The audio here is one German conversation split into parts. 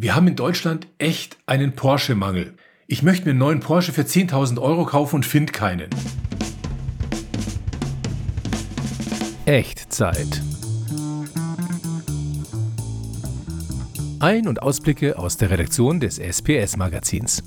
Wir haben in Deutschland echt einen Porsche-Mangel. Ich möchte mir einen neuen Porsche für 10.000 Euro kaufen und finde keinen. Echtzeit. Ein- und Ausblicke aus der Redaktion des SPS-Magazins.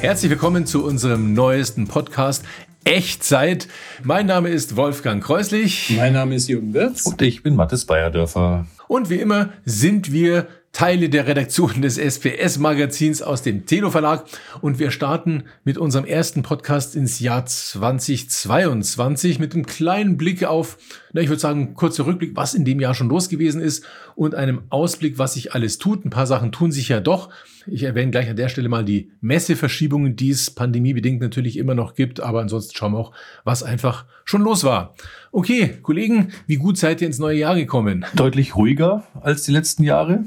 Herzlich willkommen zu unserem neuesten Podcast Echtzeit. Mein Name ist Wolfgang Kreuslich. Mein Name ist Jürgen Wirz. Und ich bin Mathis Bayerdörfer. Und wie immer sind wir Teile der Redaktion des SPS-Magazins aus dem Telo Verlag. Und wir starten mit unserem ersten Podcast ins Jahr 2022 mit einem kleinen Blick auf, na, ich würde sagen, kurzer Rückblick, was in dem Jahr schon los gewesen ist und einem Ausblick, was sich alles tut. Ein paar Sachen tun sich ja doch. Ich erwähne gleich an der Stelle mal die Messeverschiebungen, die es pandemiebedingt natürlich immer noch gibt. Aber ansonsten schauen wir auch, was einfach schon los war. Okay, Kollegen, wie gut seid ihr ins neue Jahr gekommen? Deutlich ruhiger als die letzten Jahre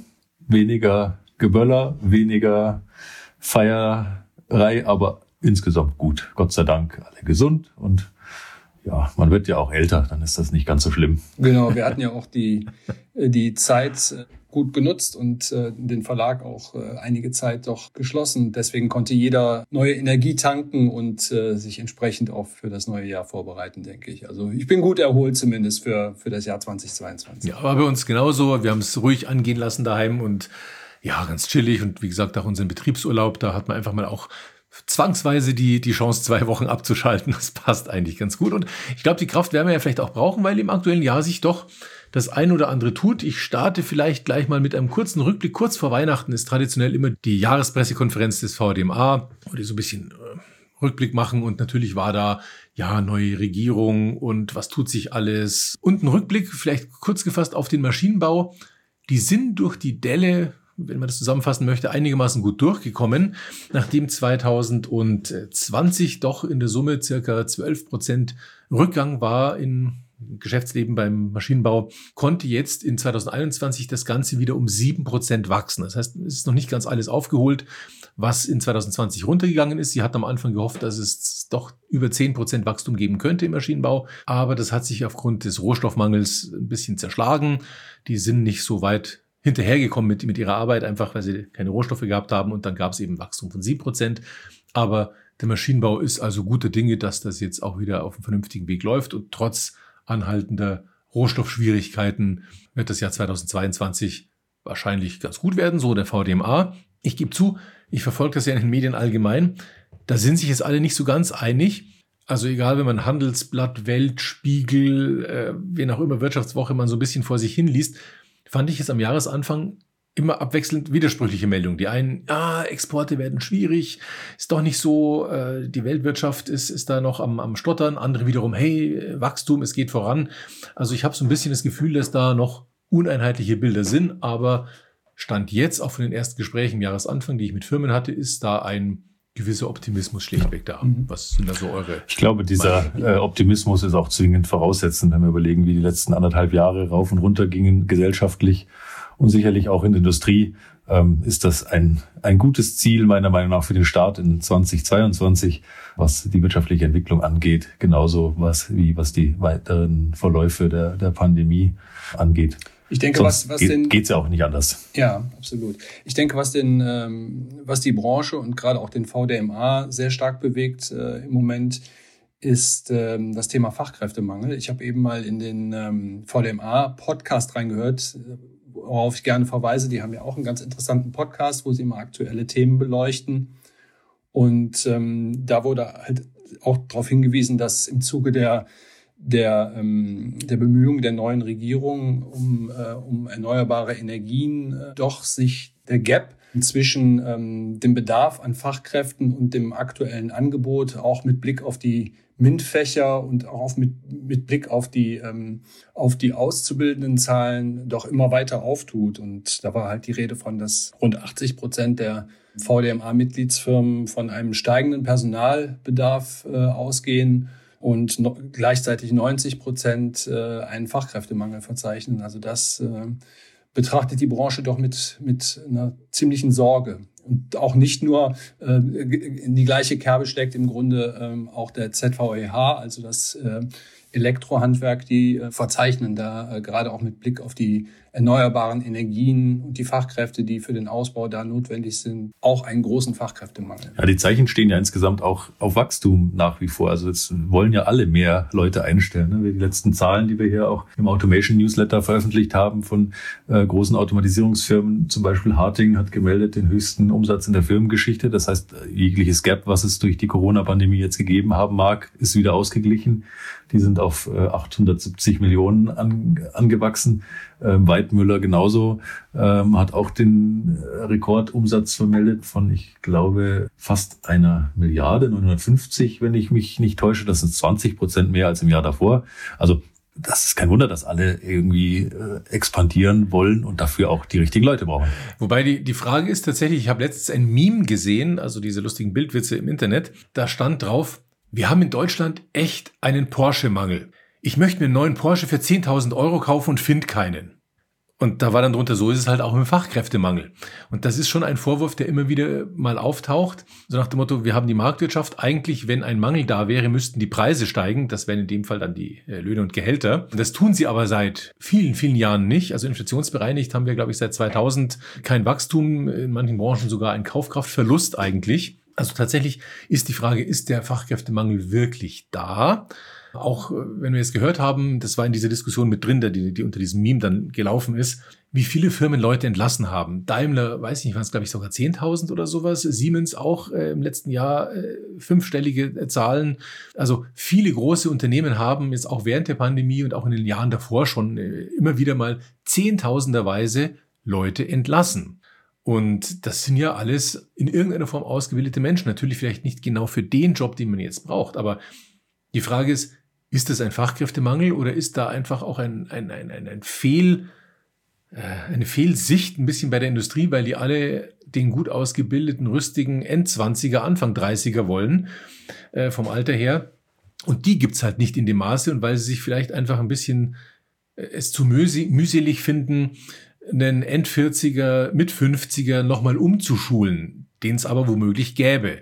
weniger Geböller, weniger Feierei, aber insgesamt gut. Gott sei Dank alle gesund und ja, man wird ja auch älter, dann ist das nicht ganz so schlimm. Genau, wir hatten ja auch die, die Zeit gut genutzt und äh, den Verlag auch äh, einige Zeit doch geschlossen. Deswegen konnte jeder neue Energie tanken und äh, sich entsprechend auch für das neue Jahr vorbereiten, denke ich. Also ich bin gut erholt zumindest für, für das Jahr 2022. Ja, aber bei uns genauso. Wir haben es ruhig angehen lassen daheim und ja, ganz chillig und wie gesagt auch unseren Betriebsurlaub, da hat man einfach mal auch zwangsweise die, die Chance, zwei Wochen abzuschalten. Das passt eigentlich ganz gut. Und ich glaube, die Kraft werden wir ja vielleicht auch brauchen, weil im aktuellen Jahr sich doch das ein oder andere tut. Ich starte vielleicht gleich mal mit einem kurzen Rückblick. Kurz vor Weihnachten ist traditionell immer die Jahrespressekonferenz des VDMA, wo die so ein bisschen äh, Rückblick machen und natürlich war da ja neue Regierung und was tut sich alles und ein Rückblick vielleicht kurz gefasst auf den Maschinenbau. Die sind durch die Delle wenn man das zusammenfassen möchte, einigermaßen gut durchgekommen, nachdem 2020 doch in der Summe circa 12 Prozent Rückgang war in Geschäftsleben beim Maschinenbau, konnte jetzt in 2021 das Ganze wieder um sieben Prozent wachsen. Das heißt, es ist noch nicht ganz alles aufgeholt, was in 2020 runtergegangen ist. Sie hat am Anfang gehofft, dass es doch über zehn Prozent Wachstum geben könnte im Maschinenbau, aber das hat sich aufgrund des Rohstoffmangels ein bisschen zerschlagen. Die sind nicht so weit hinterhergekommen mit, mit ihrer Arbeit, einfach weil sie keine Rohstoffe gehabt haben und dann gab es eben Wachstum von sieben Prozent. Aber der Maschinenbau ist also gute Dinge, dass das jetzt auch wieder auf einem vernünftigen Weg läuft und trotz anhaltender Rohstoffschwierigkeiten wird das Jahr 2022 wahrscheinlich ganz gut werden, so der VDMA. Ich gebe zu, ich verfolge das ja in den Medien allgemein. Da sind sich jetzt alle nicht so ganz einig. Also egal, wenn man Handelsblatt, Weltspiegel, äh, wen auch immer Wirtschaftswoche man so ein bisschen vor sich hinliest, fand ich es am Jahresanfang immer abwechselnd widersprüchliche Meldungen. Die einen, ah, Exporte werden schwierig, ist doch nicht so, äh, die Weltwirtschaft ist, ist da noch am, am Stottern. Andere wiederum, hey, Wachstum, es geht voran. Also ich habe so ein bisschen das Gefühl, dass da noch uneinheitliche Bilder sind, aber Stand jetzt, auch von den ersten Gesprächen im Jahresanfang, die ich mit Firmen hatte, ist da ein gewisser Optimismus schlichtweg da. Mhm. Was sind da so eure? Ich glaube, dieser äh, Optimismus ist auch zwingend voraussetzend, wenn wir überlegen, wie die letzten anderthalb Jahre rauf und runter gingen gesellschaftlich und sicherlich auch in der Industrie ähm, ist das ein, ein gutes Ziel meiner Meinung nach für den Start in 2022, was die wirtschaftliche Entwicklung angeht, genauso was wie was die weiteren Verläufe der, der Pandemie angeht. Ich denke, Sonst was, was geht, den, geht's ja auch nicht anders. Ja, absolut. Ich denke, was den, ähm, was die Branche und gerade auch den VDMA sehr stark bewegt äh, im Moment, ist ähm, das Thema Fachkräftemangel. Ich habe eben mal in den ähm, VDMA-Podcast reingehört, worauf ich gerne verweise. Die haben ja auch einen ganz interessanten Podcast, wo sie immer aktuelle Themen beleuchten. Und ähm, da wurde halt auch darauf hingewiesen, dass im Zuge der der, ähm, der Bemühungen der neuen Regierung um, äh, um erneuerbare Energien äh, doch sich der Gap zwischen ähm, dem Bedarf an Fachkräften und dem aktuellen Angebot auch mit Blick auf die MINT-Fächer und auch mit, mit Blick auf die, ähm, auf die auszubildenden Zahlen doch immer weiter auftut. Und da war halt die Rede von, dass rund 80 Prozent der VDMA-Mitgliedsfirmen von einem steigenden Personalbedarf äh, ausgehen und no gleichzeitig 90 Prozent äh, einen Fachkräftemangel verzeichnen. Also das äh, betrachtet die Branche doch mit, mit einer ziemlichen Sorge. Und auch nicht nur äh, in die gleiche Kerbe schlägt im Grunde ähm, auch der ZVEH, also das äh, Elektrohandwerk, die äh, verzeichnen da äh, gerade auch mit Blick auf die erneuerbaren Energien und die Fachkräfte, die für den Ausbau da notwendig sind, auch einen großen Fachkräftemangel. Ja, die Zeichen stehen ja insgesamt auch auf Wachstum nach wie vor. Also jetzt wollen ja alle mehr Leute einstellen. Ne? Die letzten Zahlen, die wir hier auch im Automation Newsletter veröffentlicht haben von äh, großen Automatisierungsfirmen, zum Beispiel Harting hat gemeldet den höchsten Umsatz in der Firmengeschichte. Das heißt, jegliches Gap, was es durch die Corona-Pandemie jetzt gegeben haben mag, ist wieder ausgeglichen. Die sind auf 870 äh, Millionen an, angewachsen. Ähm, Weidmüller genauso ähm, hat auch den äh, Rekordumsatz vermeldet von, ich glaube, fast einer Milliarde, 950, wenn ich mich nicht täusche. Das sind 20 Prozent mehr als im Jahr davor. Also das ist kein Wunder, dass alle irgendwie äh, expandieren wollen und dafür auch die richtigen Leute brauchen. Wobei die, die Frage ist tatsächlich, ich habe letztens ein Meme gesehen, also diese lustigen Bildwitze im Internet, da stand drauf, wir haben in Deutschland echt einen Porsche-Mangel. Ich möchte mir einen neuen Porsche für 10.000 Euro kaufen und finde keinen. Und da war dann drunter, so ist es halt auch im Fachkräftemangel. Und das ist schon ein Vorwurf, der immer wieder mal auftaucht. So nach dem Motto, wir haben die Marktwirtschaft. Eigentlich, wenn ein Mangel da wäre, müssten die Preise steigen. Das wären in dem Fall dann die äh, Löhne und Gehälter. Und das tun sie aber seit vielen, vielen Jahren nicht. Also inflationsbereinigt haben wir, glaube ich, seit 2000 kein Wachstum, in manchen Branchen sogar ein Kaufkraftverlust eigentlich. Also tatsächlich ist die Frage, ist der Fachkräftemangel wirklich da? Auch äh, wenn wir jetzt gehört haben, das war in dieser Diskussion mit drin, die, die unter diesem Meme dann gelaufen ist, wie viele Firmen Leute entlassen haben. Daimler, weiß ich nicht, waren es glaube ich sogar 10.000 oder sowas. Siemens auch äh, im letzten Jahr äh, fünfstellige äh, Zahlen. Also viele große Unternehmen haben jetzt auch während der Pandemie und auch in den Jahren davor schon äh, immer wieder mal Zehntausenderweise Leute entlassen. Und das sind ja alles in irgendeiner Form ausgebildete Menschen. Natürlich vielleicht nicht genau für den Job, den man jetzt braucht. Aber die Frage ist, ist das ein Fachkräftemangel oder ist da einfach auch ein, ein, ein, ein, ein Fehl, äh, eine Fehlsicht ein bisschen bei der Industrie, weil die alle den gut ausgebildeten, rüstigen Endzwanziger, Anfang 30er wollen, äh, vom Alter her. Und die gibt's halt nicht in dem Maße und weil sie sich vielleicht einfach ein bisschen äh, es zu mühselig finden, einen End-40er, Mit-50er nochmal umzuschulen, den es aber womöglich gäbe.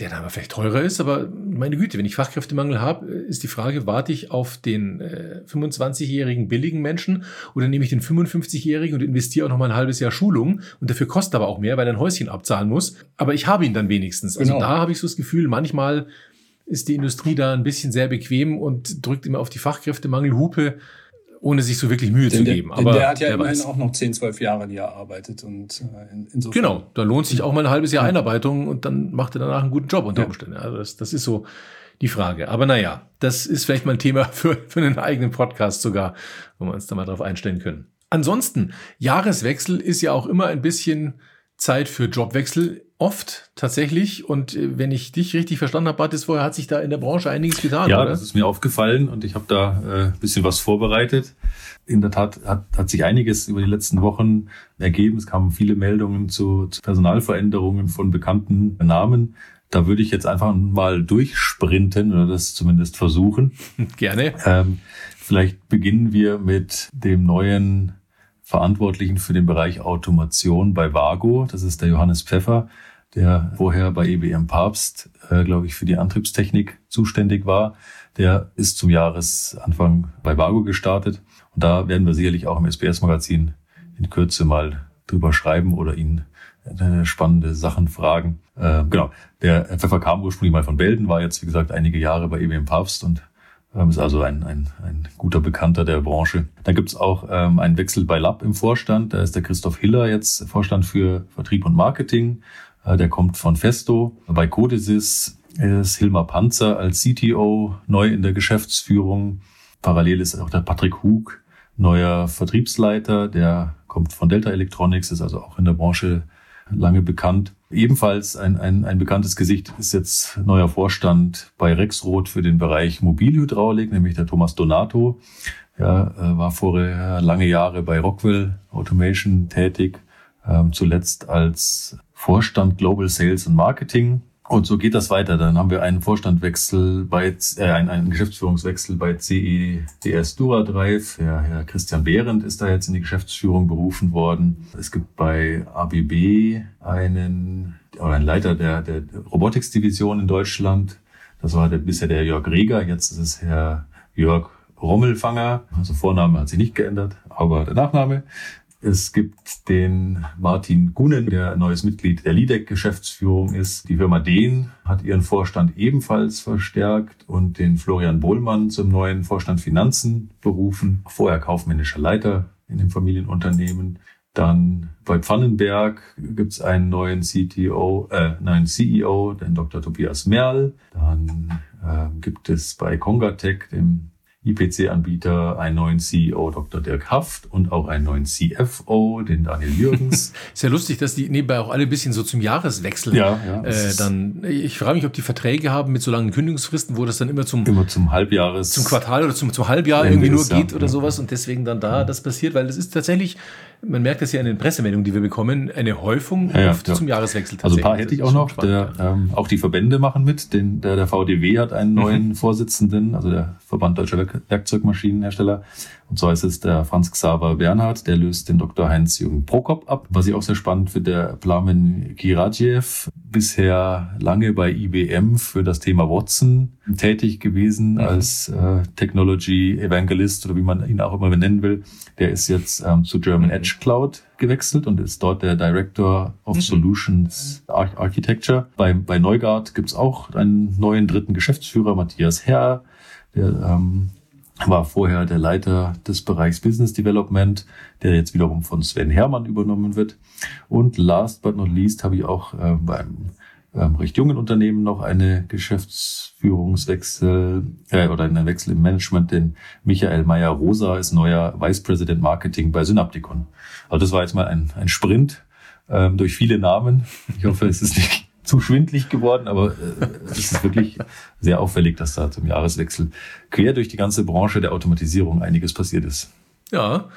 Der dann aber vielleicht teurer ist, aber meine Güte, wenn ich Fachkräftemangel habe, ist die Frage, warte ich auf den äh, 25-jährigen billigen Menschen oder nehme ich den 55-jährigen und investiere auch noch mal ein halbes Jahr Schulung und dafür kostet aber auch mehr, weil er ein Häuschen abzahlen muss. Aber ich habe ihn dann wenigstens. Also genau. da habe ich so das Gefühl, manchmal ist die Industrie da ein bisschen sehr bequem und drückt immer auf die Fachkräftemangelhupe ohne sich so wirklich Mühe denn zu geben. Der, Aber der hat ja immerhin weiß. auch noch 10, 12 Jahre, die er arbeitet. Und äh, insofern. Genau, da lohnt sich auch mal ein halbes Jahr Einarbeitung und dann macht er danach einen guten Job unter ja. Umständen. Also das, das ist so die Frage. Aber naja, das ist vielleicht mal ein Thema für, für einen eigenen Podcast sogar, wo wir uns da mal drauf einstellen können. Ansonsten, Jahreswechsel ist ja auch immer ein bisschen Zeit für Jobwechsel oft tatsächlich. Und äh, wenn ich dich richtig verstanden habe, Batis, vorher hat sich da in der Branche einiges getan. Ja, oder? das ist mir aufgefallen und ich habe da äh, ein bisschen was vorbereitet. In der Tat hat, hat sich einiges über die letzten Wochen ergeben. Es kamen viele Meldungen zu, zu Personalveränderungen von bekannten Namen. Da würde ich jetzt einfach mal durchsprinten oder das zumindest versuchen. Gerne. Ähm, vielleicht beginnen wir mit dem neuen Verantwortlichen für den Bereich Automation bei Vago. Das ist der Johannes Pfeffer, der vorher bei EBM Papst, äh, glaube ich, für die Antriebstechnik zuständig war. Der ist zum Jahresanfang bei Vago gestartet. Und da werden wir sicherlich auch im SBS-Magazin in Kürze mal drüber schreiben oder ihn äh, spannende Sachen fragen. Äh, genau, der Pfeffer kam ursprünglich mal von Belden, war jetzt, wie gesagt, einige Jahre bei EBM Papst und ähm, ist also ein, ein, ein guter Bekannter der Branche. Da gibt's auch ähm, einen Wechsel bei Lab im Vorstand. Da ist der Christoph Hiller jetzt Vorstand für Vertrieb und Marketing. Äh, der kommt von Festo. Bei Codesys ist Hilmar Panzer als CTO neu in der Geschäftsführung. Parallel ist auch der Patrick Hug, neuer Vertriebsleiter. Der kommt von Delta Electronics, ist also auch in der Branche lange bekannt. Ebenfalls ein, ein, ein bekanntes Gesicht ist jetzt neuer Vorstand bei Rexroth für den Bereich Mobilhydraulik, nämlich der Thomas Donato. Er äh, war vorher lange Jahre bei Rockwell Automation tätig, ähm, zuletzt als Vorstand Global Sales und Marketing und so geht das weiter. Dann haben wir einen Vorstandwechsel bei, äh, einen, einen Geschäftsführungswechsel bei CEDS Duradrive. Ja, Herr Christian Behrendt ist da jetzt in die Geschäftsführung berufen worden. Es gibt bei ABB einen, oder einen Leiter der, der Robotics Division in Deutschland. Das war der, bisher der Jörg Reger. Jetzt ist es Herr Jörg Rommelfanger. Also Vorname hat sich nicht geändert, aber der Nachname. Es gibt den Martin Gunen, der neues Mitglied der LIDEC-Geschäftsführung ist. Die Firma Dehn hat ihren Vorstand ebenfalls verstärkt und den Florian Bohlmann zum neuen Vorstand Finanzen berufen. Vorher kaufmännischer Leiter in dem Familienunternehmen. Dann bei Pfannenberg gibt's einen neuen CTO, äh, neuen CEO, den Dr. Tobias Merl. Dann äh, gibt es bei Congatec, dem IPC-Anbieter, einen neuen CEO, Dr. Dirk Haft und auch einen neuen CFO, den Daniel Jürgens. ist ja lustig, dass die nebenbei auch alle ein bisschen so zum Jahreswechsel ja, ja, äh, dann. Ich frage mich, ob die Verträge haben mit so langen Kündigungsfristen, wo das dann immer zum immer zum Halbjahres zum Quartal oder zum, zum Halbjahr irgendwie nur geht ja, oder sowas und deswegen dann da das passiert, weil das ist tatsächlich man merkt das ja in den Pressemeldungen, die wir bekommen, eine Häufung ja, ja, zum Jahreswechsel. Also ein paar hätte ich auch noch. Der, ähm, auch die Verbände machen mit. Den, der, der VDW hat einen mhm. neuen mhm. Vorsitzenden, also der Verband Deutscher Werkzeugmaschinenhersteller. Und zwar ist es der Franz Xaver Bernhard, der löst den Dr. Heinz-Jürgen Prokop ab. Was ich auch sehr spannend finde, der Plamen Giradjev, bisher lange bei IBM für das Thema Watson tätig gewesen mhm. als äh, Technology Evangelist oder wie man ihn auch immer benennen will. Der ist jetzt ähm, zu German mhm. Edge Cloud gewechselt und ist dort der Director of mhm. Solutions Architecture. Bei, bei Neugard gibt's auch einen neuen dritten Geschäftsführer, Matthias Herr, der ähm, war vorher der Leiter des Bereichs Business Development, der jetzt wiederum von Sven Hermann übernommen wird. Und last but not least habe ich auch äh, beim ähm, recht jungen Unternehmen noch eine Geschäftsführungswechsel äh, oder einen Wechsel im Management. Denn Michael Meyer-Rosa ist neuer Vice President Marketing bei Synapticon. Also das war jetzt mal ein, ein Sprint ähm, durch viele Namen. Ich hoffe, es ist nicht zu schwindlig geworden, aber äh, es ist wirklich sehr auffällig, dass da zum Jahreswechsel quer durch die ganze Branche der Automatisierung einiges passiert ist. Ja,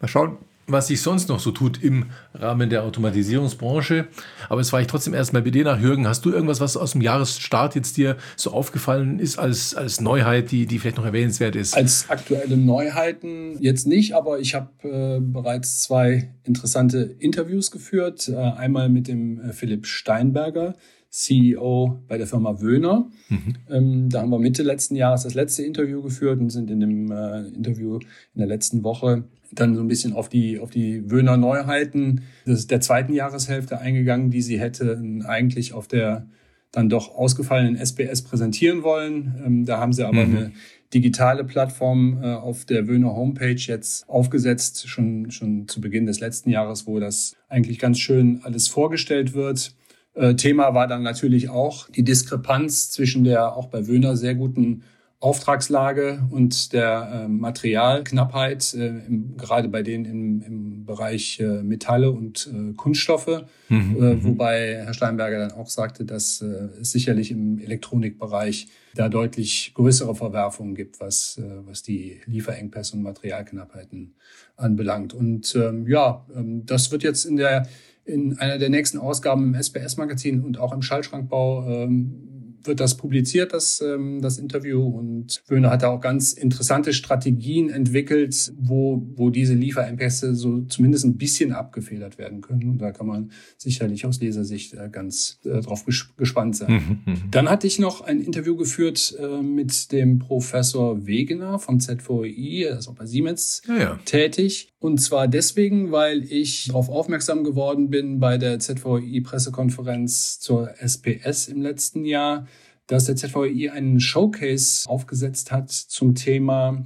mal schauen, was sich sonst noch so tut im Rahmen der Automatisierungsbranche. Aber jetzt war ich trotzdem erstmal bei dir nach Jürgen. Hast du irgendwas, was aus dem Jahresstart jetzt dir so aufgefallen ist als, als Neuheit, die, die vielleicht noch erwähnenswert ist? Als aktuelle Neuheiten jetzt nicht, aber ich habe äh, bereits zwei interessante Interviews geführt. Äh, einmal mit dem äh, Philipp Steinberger, CEO bei der Firma Wöhner. Mhm. Ähm, da haben wir Mitte letzten Jahres das letzte Interview geführt und sind in dem äh, Interview in der letzten Woche dann so ein bisschen auf die, auf die Wöhner Neuheiten der zweiten Jahreshälfte eingegangen, die sie hätte eigentlich auf der dann doch ausgefallenen SBS präsentieren wollen. Ähm, da haben sie aber mhm. eine digitale Plattform äh, auf der Wöhner Homepage jetzt aufgesetzt, schon, schon zu Beginn des letzten Jahres, wo das eigentlich ganz schön alles vorgestellt wird. Äh, Thema war dann natürlich auch die Diskrepanz zwischen der auch bei Wöhner sehr guten Auftragslage und der äh, Materialknappheit, äh, im, gerade bei denen im, im Bereich äh, Metalle und äh, Kunststoffe, mhm, äh, mhm. wobei Herr Steinberger dann auch sagte, dass es sicherlich im Elektronikbereich da deutlich größere Verwerfungen gibt, was, was die Lieferengpässe und Materialknappheiten anbelangt. Und ähm, ja, ähm, das wird jetzt in der in einer der nächsten Ausgaben im SBS-Magazin und auch im Schallschrankbau ähm, wird das publiziert, das, ähm, das Interview. Und Wöhner hat da auch ganz interessante Strategien entwickelt, wo, wo diese Lieferengpässe so zumindest ein bisschen abgefedert werden können. Und da kann man sicherlich aus Lesersicht äh, ganz äh, drauf gespannt sein. Mhm, mhm, Dann hatte ich noch ein Interview geführt äh, mit dem Professor Wegener vom ZVI, er ist auch bei Siemens ja, ja. tätig. Und zwar deswegen, weil ich darauf aufmerksam geworden bin bei der ZVI-Pressekonferenz zur SPS im letzten Jahr, dass der ZVI einen Showcase aufgesetzt hat zum Thema,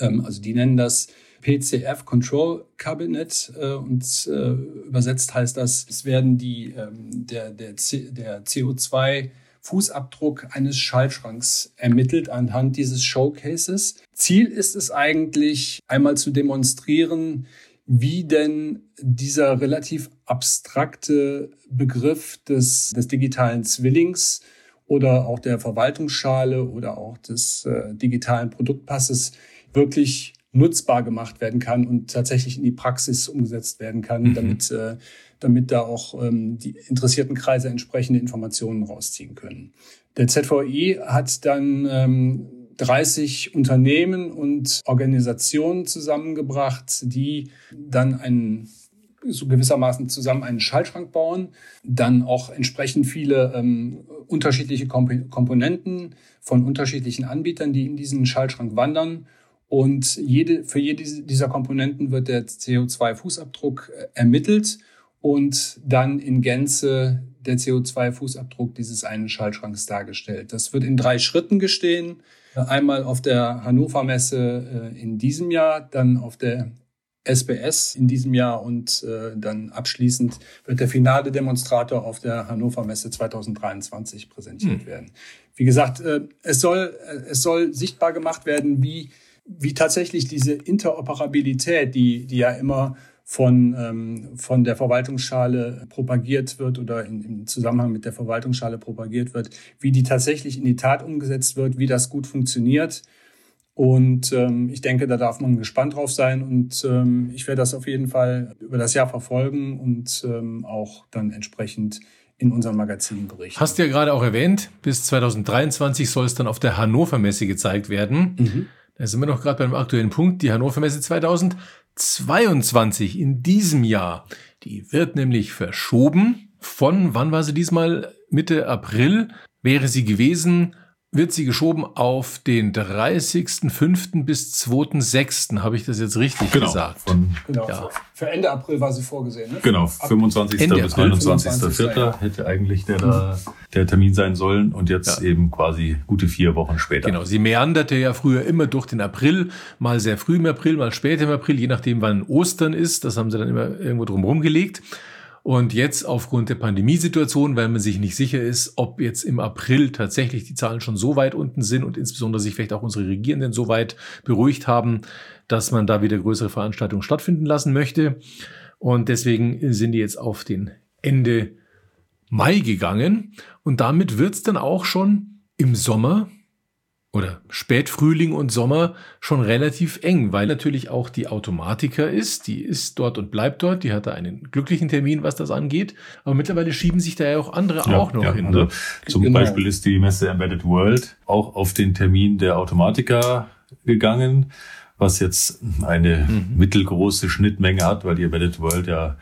ähm, also die nennen das PCF Control Cabinet äh, und äh, übersetzt heißt das, es werden die ähm, der der, der CO2 Fußabdruck eines Schaltschranks ermittelt anhand dieses Showcases. Ziel ist es eigentlich, einmal zu demonstrieren, wie denn dieser relativ abstrakte Begriff des, des digitalen Zwillings oder auch der Verwaltungsschale oder auch des äh, digitalen Produktpasses wirklich nutzbar gemacht werden kann und tatsächlich in die Praxis umgesetzt werden kann, mhm. damit, äh, damit da auch ähm, die interessierten Kreise entsprechende Informationen rausziehen können. Der ZVI hat dann ähm, 30 Unternehmen und Organisationen zusammengebracht, die dann einen so gewissermaßen zusammen einen Schaltschrank bauen, dann auch entsprechend viele ähm, unterschiedliche Komp Komponenten von unterschiedlichen Anbietern, die in diesen Schaltschrank wandern. Und jede, für jede dieser Komponenten wird der CO2-Fußabdruck äh, ermittelt und dann in Gänze der CO2-Fußabdruck dieses einen Schaltschranks dargestellt. Das wird in drei Schritten gestehen. Einmal auf der Hannover Messe äh, in diesem Jahr, dann auf der SBS in diesem Jahr und äh, dann abschließend wird der finale Demonstrator auf der Hannover Messe 2023 präsentiert hm. werden. Wie gesagt, äh, es soll äh, es soll sichtbar gemacht werden, wie wie tatsächlich diese Interoperabilität, die die ja immer von, ähm, von der Verwaltungsschale propagiert wird oder in, im Zusammenhang mit der Verwaltungsschale propagiert wird, wie die tatsächlich in die Tat umgesetzt wird, wie das gut funktioniert und ähm, ich denke, da darf man gespannt drauf sein. Und ähm, ich werde das auf jeden Fall über das Jahr verfolgen und ähm, auch dann entsprechend in unserem Magazin berichten. Hast du ja gerade auch erwähnt, bis 2023 soll es dann auf der Hannover Messe gezeigt werden. Mhm. Da sind wir noch gerade beim aktuellen Punkt. Die Hannover Messe 2022 in diesem Jahr, die wird nämlich verschoben. Von, wann war sie diesmal? Mitte April wäre sie gewesen wird sie geschoben auf den 30.05. bis 2.06. Habe ich das jetzt richtig genau, gesagt? Von, genau. Ja. Für Ende April war sie vorgesehen. Ne? Genau, 25. Ende bis 29.04. Ja. hätte eigentlich der, mhm. der Termin sein sollen und jetzt ja. eben quasi gute vier Wochen später. Genau, sie meanderte ja früher immer durch den April, mal sehr früh im April, mal später im April, je nachdem wann Ostern ist. Das haben sie dann immer irgendwo drum gelegt. Und jetzt aufgrund der Pandemiesituation, weil man sich nicht sicher ist, ob jetzt im April tatsächlich die Zahlen schon so weit unten sind und insbesondere sich vielleicht auch unsere Regierenden so weit beruhigt haben, dass man da wieder größere Veranstaltungen stattfinden lassen möchte. Und deswegen sind die jetzt auf den Ende Mai gegangen. Und damit wird's dann auch schon im Sommer oder Spätfrühling und Sommer schon relativ eng, weil natürlich auch die Automatiker ist, die ist dort und bleibt dort, die hatte einen glücklichen Termin, was das angeht, aber mittlerweile schieben sich da ja auch andere ja, auch noch ja, hin. Also ne? zum genau. Beispiel ist die Messe Embedded World auch auf den Termin der Automatiker gegangen, was jetzt eine mhm. mittelgroße Schnittmenge hat, weil die Embedded World ja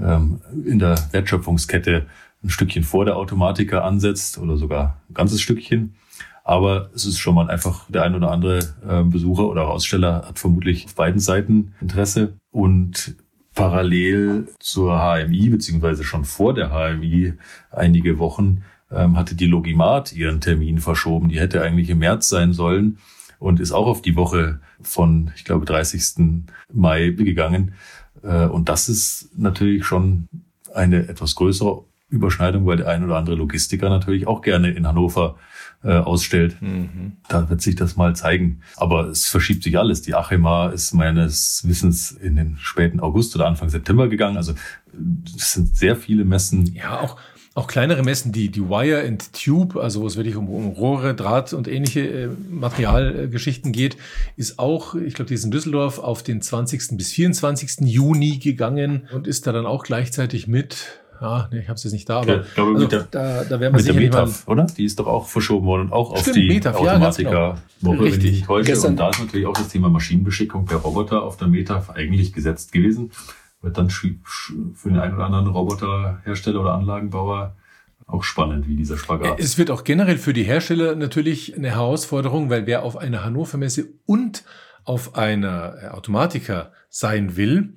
ähm, in der Wertschöpfungskette ein Stückchen vor der Automatiker ansetzt oder sogar ein ganzes Stückchen. Aber es ist schon mal einfach, der ein oder andere äh, Besucher oder Aussteller hat vermutlich auf beiden Seiten Interesse. Und parallel zur HMI, beziehungsweise schon vor der HMI einige Wochen, ähm, hatte die Logimat ihren Termin verschoben. Die hätte eigentlich im März sein sollen und ist auch auf die Woche von, ich glaube, 30. Mai gegangen. Äh, und das ist natürlich schon eine etwas größere Überschneidung, weil der ein oder andere Logistiker natürlich auch gerne in Hannover äh, ausstellt. Mhm. Da wird sich das mal zeigen. Aber es verschiebt sich alles. Die Achema ist meines Wissens in den späten August oder Anfang September gegangen. Also es sind sehr viele Messen. Ja, auch auch kleinere Messen, die, die Wire and Tube, also wo es wirklich um, um Rohre, Draht und ähnliche äh, Materialgeschichten geht, ist auch, ich glaube, die ist in Düsseldorf auf den 20. bis 24. Juni gegangen und ist da dann auch gleichzeitig mit ja, nee, ich habe es jetzt nicht da, aber ich glaube, also, der, da, da werden wir sicher der Metaf, oder? Die ist doch auch verschoben worden und auch auf die Metaf, Automatiker ja, genau. wenn ich nicht täusche. Gestern. Und da ist natürlich auch das Thema Maschinenbeschickung per Roboter auf der Metaf eigentlich gesetzt gewesen. Wird dann für den einen oder anderen Roboterhersteller oder Anlagenbauer auch spannend, wie dieser Spagat. Es wird auch generell für die Hersteller natürlich eine Herausforderung, weil wer auf einer Hannover Messe und auf einer Automatiker sein will,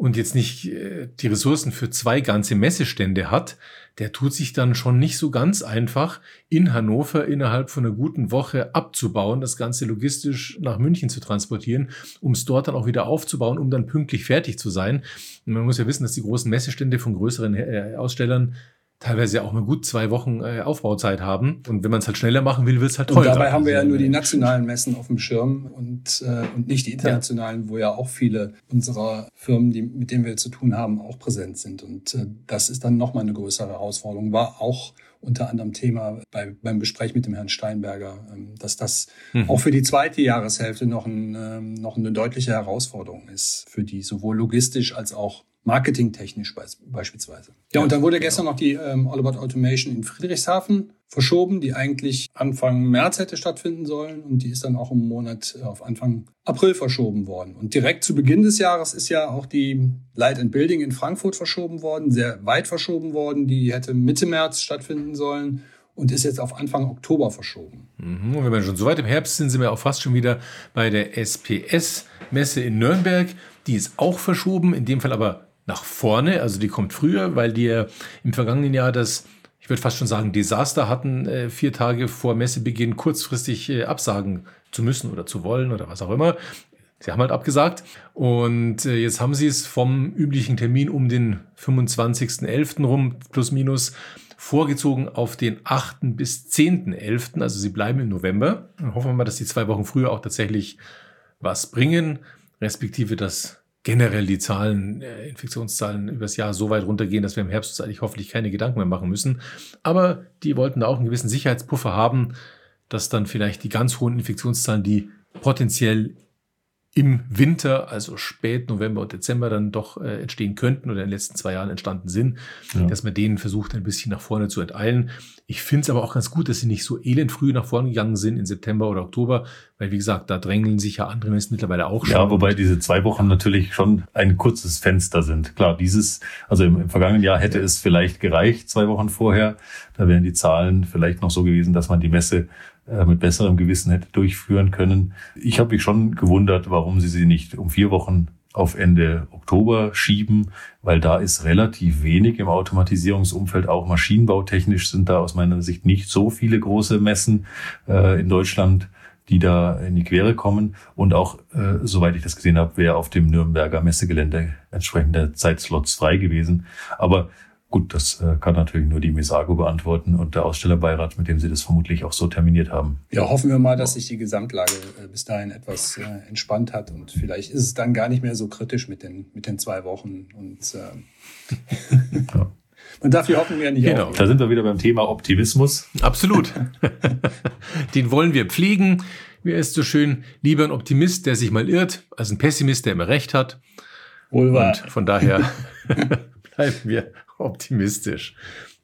und jetzt nicht äh, die Ressourcen für zwei ganze Messestände hat, der tut sich dann schon nicht so ganz einfach, in Hannover innerhalb von einer guten Woche abzubauen, das Ganze logistisch nach München zu transportieren, um es dort dann auch wieder aufzubauen, um dann pünktlich fertig zu sein. Und man muss ja wissen, dass die großen Messestände von größeren äh, Ausstellern teilweise auch mal gut zwei Wochen äh, Aufbauzeit haben. Und wenn man es halt schneller machen will, wird es halt teurer. Und dabei haben wir ja nur die nationalen Messen auf dem Schirm und, äh, und nicht die internationalen, ja. wo ja auch viele unserer Firmen, die, mit denen wir zu tun haben, auch präsent sind. Und äh, das ist dann nochmal eine größere Herausforderung. War auch unter anderem Thema bei, beim Gespräch mit dem Herrn Steinberger, ähm, dass das mhm. auch für die zweite Jahreshälfte noch, ein, ähm, noch eine deutliche Herausforderung ist, für die sowohl logistisch als auch marketingtechnisch beispielsweise. Ja, und dann wurde genau. gestern noch die ähm, All About Automation in Friedrichshafen verschoben, die eigentlich Anfang März hätte stattfinden sollen und die ist dann auch im Monat äh, auf Anfang April verschoben worden. Und direkt zu Beginn des Jahres ist ja auch die Light and Building in Frankfurt verschoben worden, sehr weit verschoben worden. Die hätte Mitte März stattfinden sollen und ist jetzt auf Anfang Oktober verschoben. Mhm. Und wenn wir schon so weit im Herbst sind, sind wir auch fast schon wieder bei der SPS-Messe in Nürnberg. Die ist auch verschoben, in dem Fall aber nach vorne. Also die kommt früher, weil die im vergangenen Jahr das ich würde fast schon sagen, Desaster hatten, äh, vier Tage vor Messebeginn kurzfristig äh, absagen zu müssen oder zu wollen oder was auch immer. Sie haben halt abgesagt. Und äh, jetzt haben sie es vom üblichen Termin um den 25.11. rum, plus minus, vorgezogen auf den 8. bis 10.11. Also sie bleiben im November. Dann hoffen wir mal, dass die zwei Wochen früher auch tatsächlich was bringen, respektive das generell die Zahlen, äh, Infektionszahlen übers Jahr so weit runtergehen, dass wir im Herbst eigentlich hoffentlich keine Gedanken mehr machen müssen. Aber die wollten da auch einen gewissen Sicherheitspuffer haben, dass dann vielleicht die ganz hohen Infektionszahlen, die potenziell im Winter, also spät November und Dezember, dann doch äh, entstehen könnten oder in den letzten zwei Jahren entstanden sind, ja. dass man denen versucht, ein bisschen nach vorne zu enteilen. Ich finde es aber auch ganz gut, dass sie nicht so elend früh nach vorne gegangen sind in September oder Oktober, weil wie gesagt, da drängeln sich ja andere Messen mittlerweile auch schon. Ja, wobei diese zwei Wochen natürlich schon ein kurzes Fenster sind. Klar, dieses, also im, im vergangenen Jahr hätte es vielleicht gereicht, zwei Wochen vorher. Da wären die Zahlen vielleicht noch so gewesen, dass man die Messe mit besserem Gewissen hätte durchführen können. Ich habe mich schon gewundert, warum sie sie nicht um vier Wochen auf Ende Oktober schieben, weil da ist relativ wenig im Automatisierungsumfeld. Auch maschinenbautechnisch sind da aus meiner Sicht nicht so viele große Messen äh, in Deutschland, die da in die Quere kommen. Und auch, äh, soweit ich das gesehen habe, wäre auf dem Nürnberger Messegelände entsprechende Zeitslots frei gewesen. Aber Gut, das äh, kann natürlich nur die Misago beantworten und der Ausstellerbeirat, mit dem Sie das vermutlich auch so terminiert haben. Ja, hoffen wir mal, dass sich die Gesamtlage äh, bis dahin etwas äh, entspannt hat und vielleicht ist es dann gar nicht mehr so kritisch mit den, mit den zwei Wochen und äh, ja. man darf die Hoffnung ja nicht Genau, aufgeben. da sind wir wieder beim Thema Optimismus. Absolut. den wollen wir pflegen. Mir ist so schön, lieber ein Optimist, der sich mal irrt, als ein Pessimist, der immer recht hat. Wohl wahr. Und von daher bleiben wir optimistisch.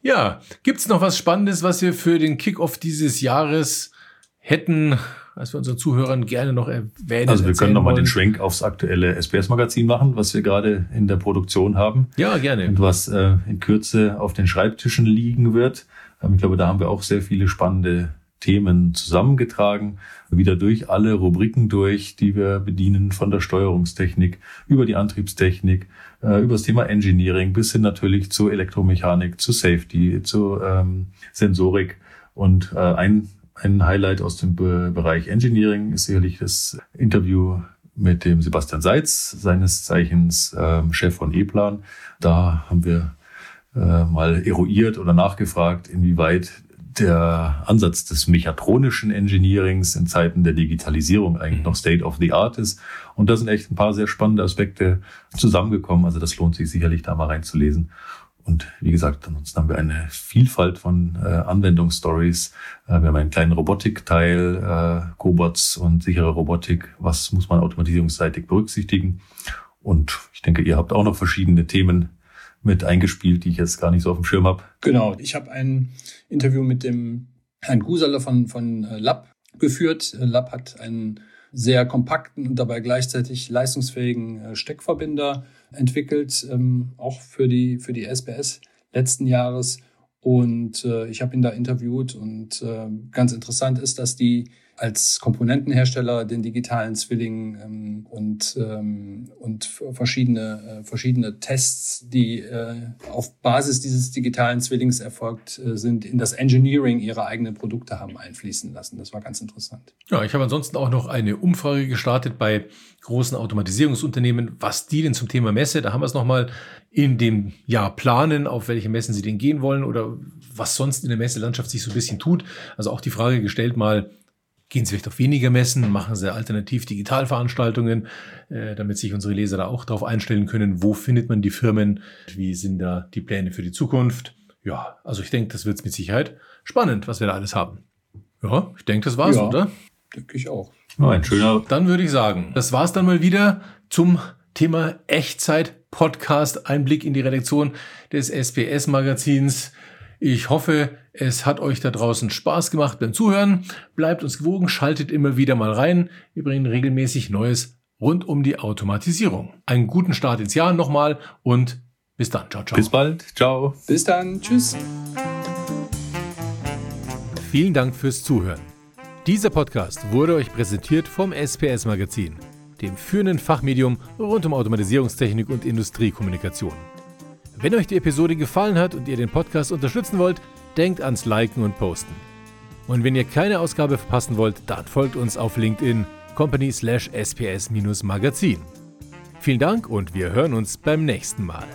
Ja, gibt's noch was Spannendes, was wir für den Kickoff dieses Jahres hätten, was wir unseren Zuhörern gerne noch erwähnen? Also wir können nochmal den Schwenk aufs aktuelle SPS-Magazin machen, was wir gerade in der Produktion haben. Ja, gerne. Und was äh, in Kürze auf den Schreibtischen liegen wird. Ähm, ich glaube, da haben wir auch sehr viele spannende Themen zusammengetragen, wieder durch alle Rubriken durch, die wir bedienen, von der Steuerungstechnik über die Antriebstechnik, äh, über das Thema Engineering bis hin natürlich zu Elektromechanik, zu Safety, zu ähm, Sensorik. Und äh, ein, ein Highlight aus dem Be Bereich Engineering ist sicherlich das Interview mit dem Sebastian Seitz, seines Zeichens äh, Chef von E-Plan. Da haben wir äh, mal eruiert oder nachgefragt, inwieweit der Ansatz des mechatronischen Engineerings in Zeiten der Digitalisierung eigentlich noch State of the Art ist. Und da sind echt ein paar sehr spannende Aspekte zusammengekommen. Also das lohnt sich sicherlich da mal reinzulesen. Und wie gesagt, ansonsten haben wir eine Vielfalt von äh, Anwendungsstories. Äh, wir haben einen kleinen Robotikteil, äh, Cobots und sichere Robotik. Was muss man automatisierungsseitig berücksichtigen? Und ich denke, ihr habt auch noch verschiedene Themen mit eingespielt, die ich jetzt gar nicht so auf dem Schirm habe. Genau, ich habe ein Interview mit dem Herrn Gusaler von, von äh, Lab geführt. Äh, Lab hat einen sehr kompakten und dabei gleichzeitig leistungsfähigen äh, Steckverbinder entwickelt, ähm, auch für die, für die SPS letzten Jahres. Und äh, ich habe ihn da interviewt und äh, ganz interessant ist, dass die als Komponentenhersteller den digitalen Zwilling ähm, und, ähm, und verschiedene, äh, verschiedene Tests, die äh, auf Basis dieses digitalen Zwillings erfolgt äh, sind, in das Engineering ihrer eigenen Produkte haben einfließen lassen. Das war ganz interessant. Ja, ich habe ansonsten auch noch eine Umfrage gestartet bei großen Automatisierungsunternehmen, was die denn zum Thema Messe, da haben wir es nochmal in dem Jahr planen, auf welche Messen sie denn gehen wollen oder was sonst in der Messelandschaft sich so ein bisschen tut. Also auch die Frage gestellt mal, gehen Sie vielleicht auf weniger Messen, machen Sie alternativ Digitalveranstaltungen, äh, damit sich unsere Leser da auch darauf einstellen können, wo findet man die Firmen, wie sind da die Pläne für die Zukunft. Ja, also ich denke, das wird mit Sicherheit spannend, was wir da alles haben. Ja, ich denke, das war's, ja, oder? Denke ich auch. Oh, ein schöner. Dann würde ich sagen, das war's dann mal wieder zum Thema Echtzeit Podcast, Einblick in die Redaktion des SPS Magazins. Ich hoffe, es hat euch da draußen Spaß gemacht beim Zuhören. Bleibt uns gewogen, schaltet immer wieder mal rein. Wir bringen regelmäßig Neues rund um die Automatisierung. Einen guten Start ins Jahr nochmal und bis dann. Ciao, ciao. Bis bald. Ciao. Bis dann. Tschüss. Vielen Dank fürs Zuhören. Dieser Podcast wurde euch präsentiert vom SPS Magazin, dem führenden Fachmedium rund um Automatisierungstechnik und Industriekommunikation. Wenn euch die Episode gefallen hat und ihr den Podcast unterstützen wollt, denkt ans Liken und Posten. Und wenn ihr keine Ausgabe verpassen wollt, dann folgt uns auf LinkedIn company slash sps-magazin. Vielen Dank und wir hören uns beim nächsten Mal.